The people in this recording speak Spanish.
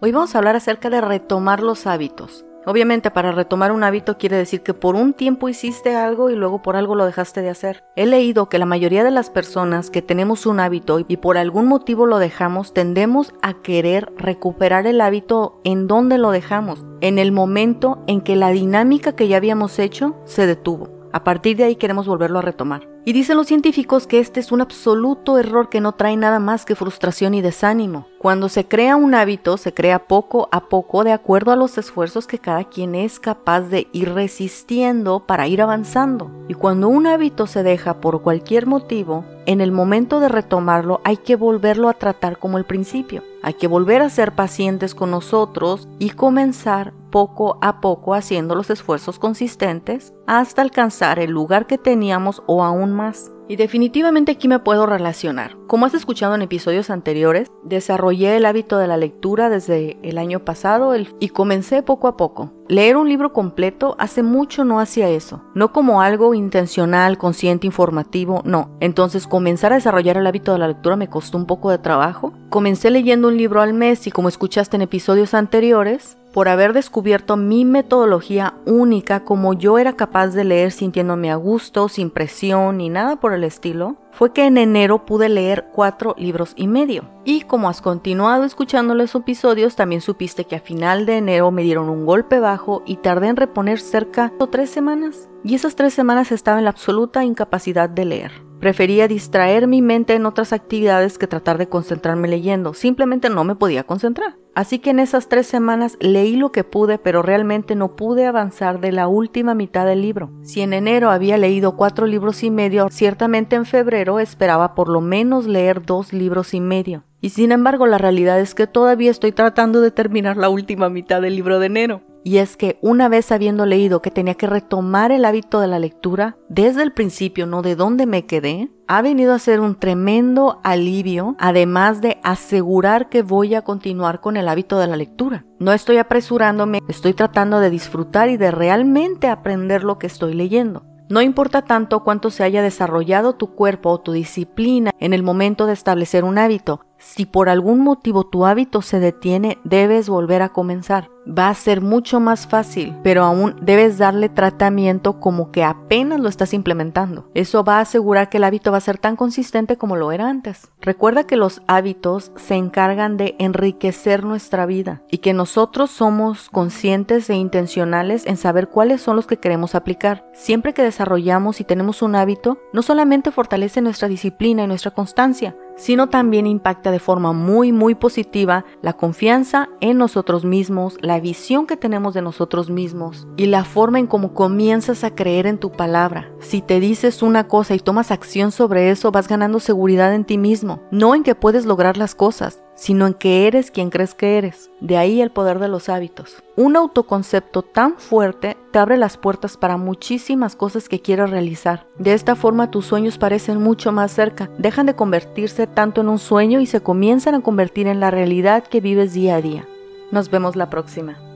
Hoy vamos a hablar acerca de retomar los hábitos. Obviamente para retomar un hábito quiere decir que por un tiempo hiciste algo y luego por algo lo dejaste de hacer. He leído que la mayoría de las personas que tenemos un hábito y por algún motivo lo dejamos, tendemos a querer recuperar el hábito en donde lo dejamos, en el momento en que la dinámica que ya habíamos hecho se detuvo. A partir de ahí queremos volverlo a retomar. Y dicen los científicos que este es un absoluto error que no trae nada más que frustración y desánimo. Cuando se crea un hábito, se crea poco a poco de acuerdo a los esfuerzos que cada quien es capaz de ir resistiendo para ir avanzando. Y cuando un hábito se deja por cualquier motivo, en el momento de retomarlo hay que volverlo a tratar como el principio. Hay que volver a ser pacientes con nosotros y comenzar poco a poco haciendo los esfuerzos consistentes hasta alcanzar el lugar que teníamos o aún Y definitivamente aquí me puedo relacionar. Como has escuchado en episodios anteriores, desarrollé el hábito de la lectura desde el año pasado y comencé poco a poco. Leer un libro completo hace mucho no hacía eso, no como algo intencional, consciente, informativo, no. Entonces comenzar a desarrollar el hábito de la lectura me costó un poco de trabajo. Comencé leyendo un libro al mes y como escuchaste en episodios anteriores, por haber descubierto mi metodología única como yo era capaz de leer sintiéndome a gusto, sin presión ni nada por el estilo, fue que en enero pude leer cuatro libros y medio. Y como has continuado escuchando los episodios, también supiste que a final de enero me dieron un golpe bajo y tardé en reponer cerca de tres semanas. Y esas tres semanas estaba en la absoluta incapacidad de leer. Prefería distraer mi mente en otras actividades que tratar de concentrarme leyendo. Simplemente no me podía concentrar. Así que en esas tres semanas leí lo que pude, pero realmente no pude avanzar de la última mitad del libro. Si en enero había leído cuatro libros y medio, ciertamente en febrero esperaba por lo menos leer dos libros y medio. Y sin embargo la realidad es que todavía estoy tratando de terminar la última mitad del libro de enero. Y es que una vez habiendo leído que tenía que retomar el hábito de la lectura, desde el principio, no de dónde me quedé, ha venido a ser un tremendo alivio, además de asegurar que voy a continuar con el hábito de la lectura. No estoy apresurándome, estoy tratando de disfrutar y de realmente aprender lo que estoy leyendo. No importa tanto cuánto se haya desarrollado tu cuerpo o tu disciplina en el momento de establecer un hábito, si por algún motivo tu hábito se detiene, debes volver a comenzar. Va a ser mucho más fácil, pero aún debes darle tratamiento como que apenas lo estás implementando. Eso va a asegurar que el hábito va a ser tan consistente como lo era antes. Recuerda que los hábitos se encargan de enriquecer nuestra vida y que nosotros somos conscientes e intencionales en saber cuáles son los que queremos aplicar. Siempre que desarrollamos y tenemos un hábito, no solamente fortalece nuestra disciplina y nuestra constancia, sino también impacta de forma muy muy positiva la confianza en nosotros mismos, la visión que tenemos de nosotros mismos y la forma en cómo comienzas a creer en tu palabra. Si te dices una cosa y tomas acción sobre eso, vas ganando seguridad en ti mismo, no en que puedes lograr las cosas, sino en que eres quien crees que eres. De ahí el poder de los hábitos. Un autoconcepto tan fuerte te abre las puertas para muchísimas cosas que quieres realizar. De esta forma tus sueños parecen mucho más cerca, dejan de convertirse tanto en un sueño y se comienzan a convertir en la realidad que vives día a día. Nos vemos la próxima.